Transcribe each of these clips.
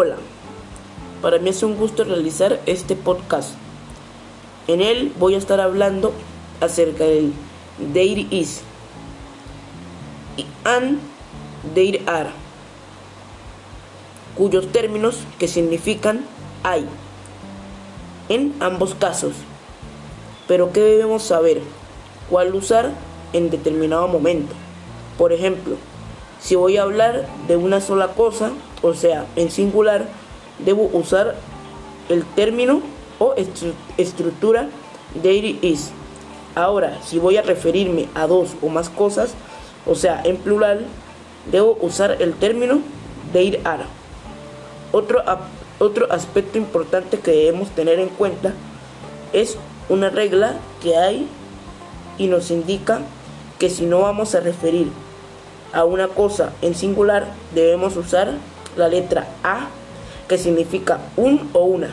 Hola, para mí es un gusto realizar este podcast. En él voy a estar hablando acerca del There is and there are, cuyos términos que significan hay en ambos casos. Pero ¿qué debemos saber? ¿Cuál usar en determinado momento? Por ejemplo, si voy a hablar de una sola cosa, o sea, en singular, debo usar el término o estructura there is. Ahora, si voy a referirme a dos o más cosas, o sea, en plural, debo usar el término there are. Otro, otro aspecto importante que debemos tener en cuenta es una regla que hay y nos indica que si no vamos a referir a una cosa en singular, debemos usar la letra A, que significa un o una.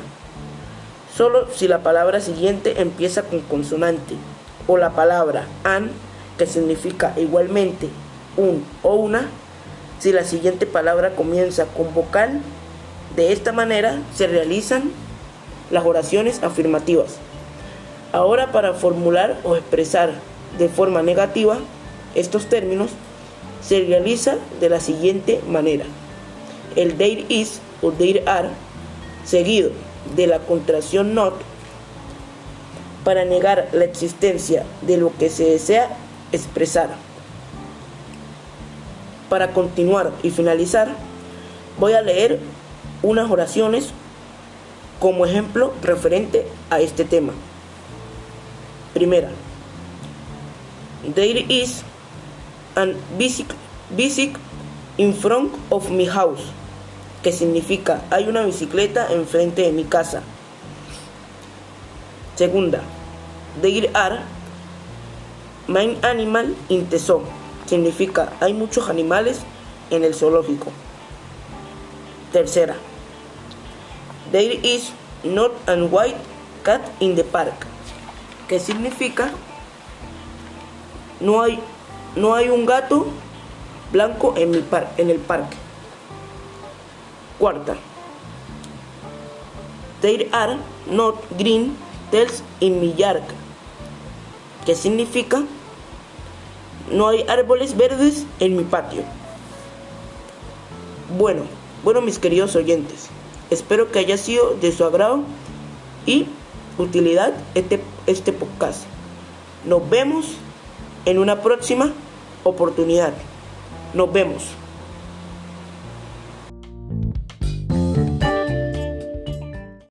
Solo si la palabra siguiente empieza con consonante, o la palabra an, que significa igualmente un o una, si la siguiente palabra comienza con vocal, de esta manera se realizan las oraciones afirmativas. Ahora para formular o expresar de forma negativa estos términos, se realiza de la siguiente manera. El there is o there are, seguido de la contracción not, para negar la existencia de lo que se desea expresar. Para continuar y finalizar, voy a leer unas oraciones como ejemplo referente a este tema. Primera, there is and bicycle, in front of my house, que significa hay una bicicleta enfrente de mi casa. Segunda, there are many animal in the zoo, significa hay muchos animales en el zoológico. Tercera, there is not a white cat in the park, que significa no hay no hay un gato blanco en, mi par en el parque. Cuarta. There are not green tails in my yard. Que significa no hay árboles verdes en mi patio. Bueno, bueno mis queridos oyentes, espero que haya sido de su agrado y utilidad este, este podcast. Nos vemos en una próxima oportunidad. Nos vemos.